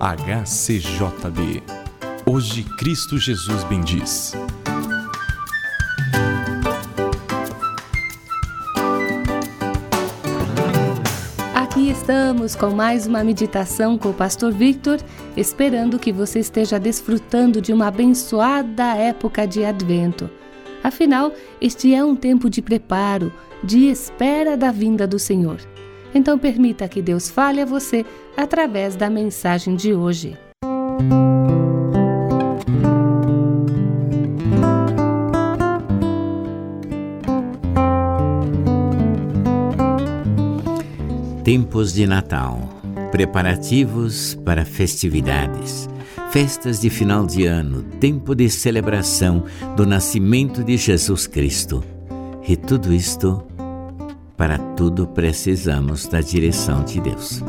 HCJB. Hoje Cristo Jesus bendiz. Aqui estamos com mais uma meditação com o Pastor Victor, esperando que você esteja desfrutando de uma abençoada época de Advento. Afinal, este é um tempo de preparo, de espera da vinda do Senhor. Então, permita que Deus fale a você através da mensagem de hoje. Tempos de Natal preparativos para festividades, festas de final de ano, tempo de celebração do nascimento de Jesus Cristo. E tudo isto para tudo precisamos da direção de Deus.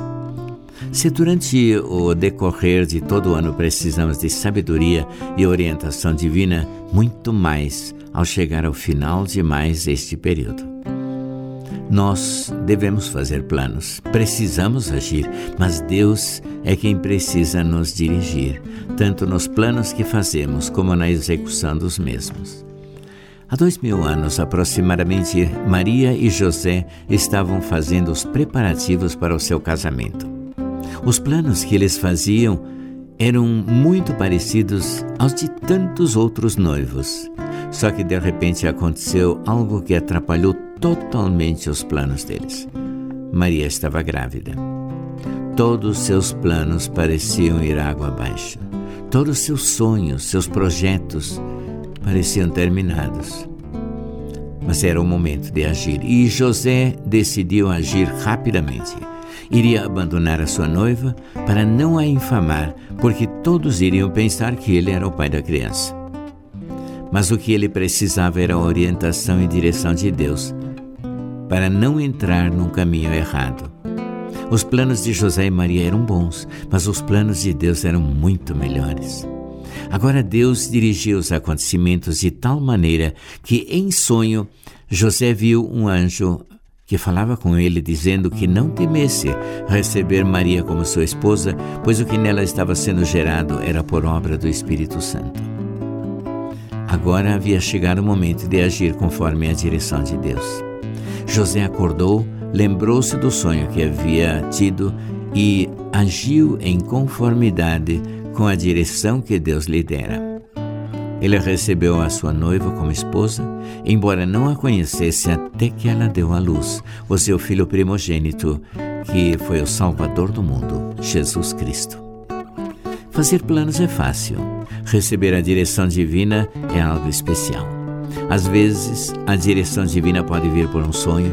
Se durante o decorrer de todo o ano precisamos de sabedoria e orientação divina, muito mais ao chegar ao final de mais este período. Nós devemos fazer planos, precisamos agir, mas Deus é quem precisa nos dirigir, tanto nos planos que fazemos como na execução dos mesmos. Há dois mil anos, aproximadamente, Maria e José estavam fazendo os preparativos para o seu casamento. Os planos que eles faziam eram muito parecidos aos de tantos outros noivos. Só que de repente aconteceu algo que atrapalhou totalmente os planos deles. Maria estava grávida. Todos seus planos pareciam ir água abaixo. Todos seus sonhos, seus projetos pareciam terminados. Mas era o momento de agir e José decidiu agir rapidamente. Iria abandonar a sua noiva para não a infamar, porque todos iriam pensar que ele era o pai da criança. Mas o que ele precisava era a orientação e direção de Deus, para não entrar num caminho errado. Os planos de José e Maria eram bons, mas os planos de Deus eram muito melhores. Agora Deus dirigiu os acontecimentos de tal maneira que, em sonho, José viu um anjo que falava com ele, dizendo que não temesse receber Maria como sua esposa, pois o que nela estava sendo gerado era por obra do Espírito Santo. Agora havia chegado o momento de agir conforme a direção de Deus. José acordou, lembrou-se do sonho que havia tido e agiu em conformidade com a direção que Deus lhe dera. Ele recebeu a sua noiva como esposa, embora não a conhecesse até que ela deu à luz o seu filho primogênito, que foi o Salvador do mundo, Jesus Cristo. Fazer planos é fácil, receber a direção divina é algo especial. Às vezes, a direção divina pode vir por um sonho,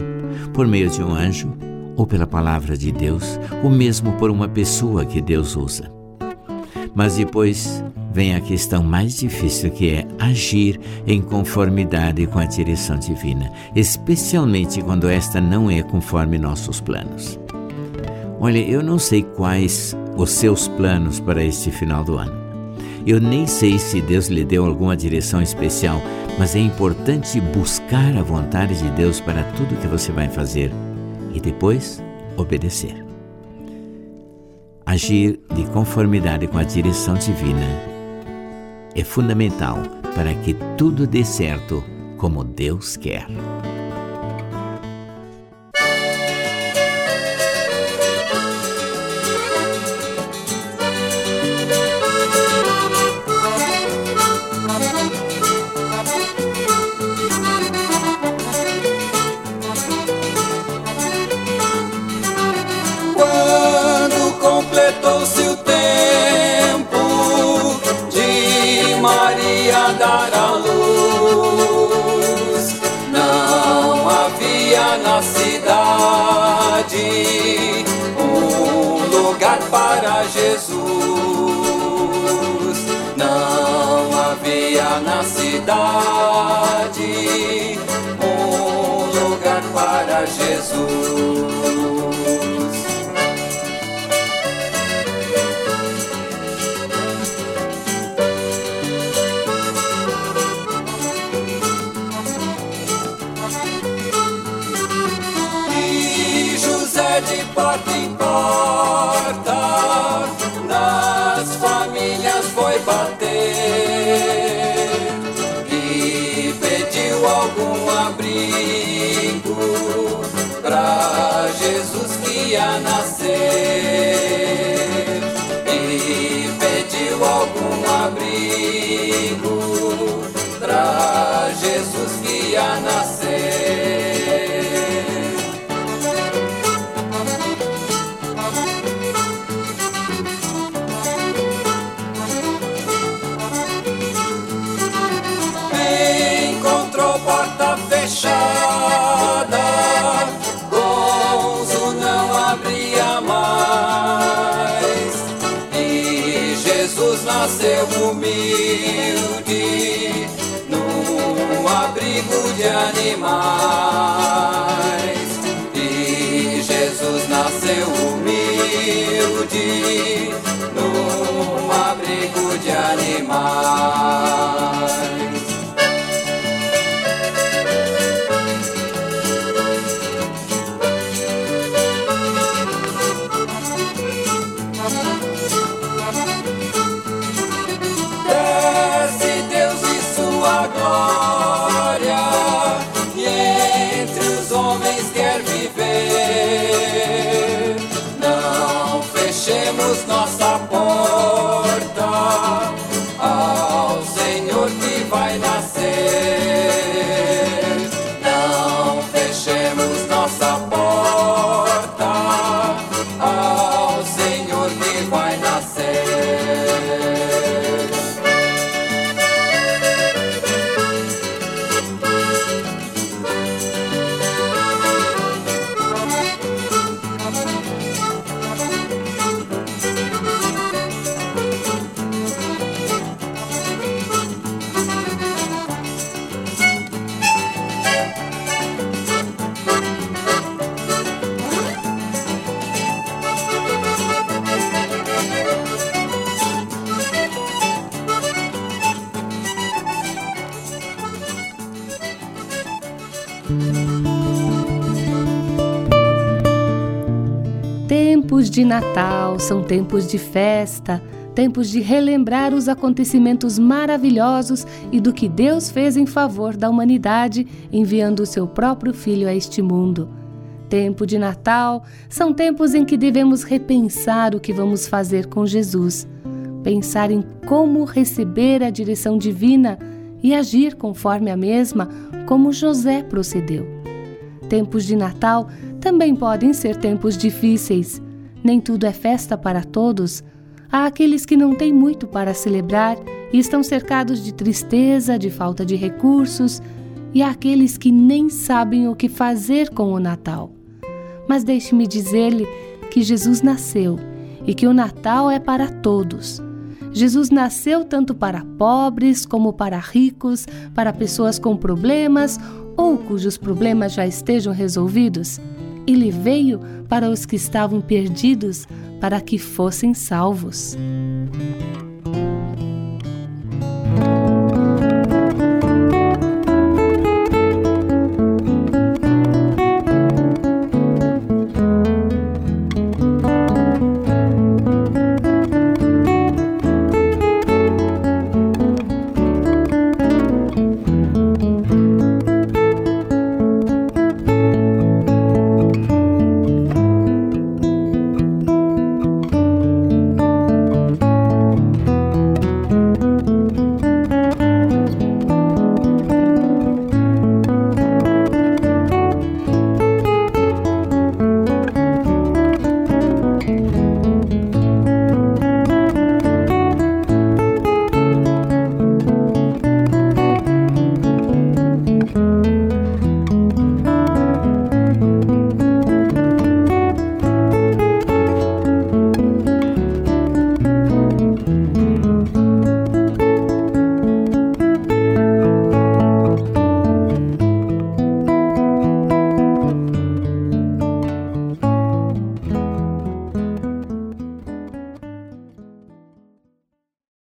por meio de um anjo, ou pela palavra de Deus, ou mesmo por uma pessoa que Deus usa. Mas depois vem a questão mais difícil que é agir em conformidade com a direção divina, especialmente quando esta não é conforme nossos planos. Olha, eu não sei quais os seus planos para este final do ano. Eu nem sei se Deus lhe deu alguma direção especial, mas é importante buscar a vontade de Deus para tudo que você vai fazer e depois obedecer. Agir de conformidade com a direção divina é fundamental para que tudo dê certo como Deus quer. Para Jesus. Não havia na cidade um lugar para Jesus. Pediu algum abrigo pra Jesus que ia nascer nasceu humilde num abrigo de animais. E Jesus nasceu humilde Oh. Tempos de Natal são tempos de festa, tempos de relembrar os acontecimentos maravilhosos e do que Deus fez em favor da humanidade, enviando o seu próprio Filho a este mundo. Tempo de Natal são tempos em que devemos repensar o que vamos fazer com Jesus, pensar em como receber a direção divina e agir conforme a mesma, como José procedeu. Tempos de Natal também podem ser tempos difíceis. Nem tudo é festa para todos. Há aqueles que não têm muito para celebrar e estão cercados de tristeza, de falta de recursos, e há aqueles que nem sabem o que fazer com o Natal. Mas deixe-me dizer-lhe que Jesus nasceu e que o Natal é para todos. Jesus nasceu tanto para pobres como para ricos, para pessoas com problemas ou cujos problemas já estejam resolvidos. Ele veio para os que estavam perdidos, para que fossem salvos.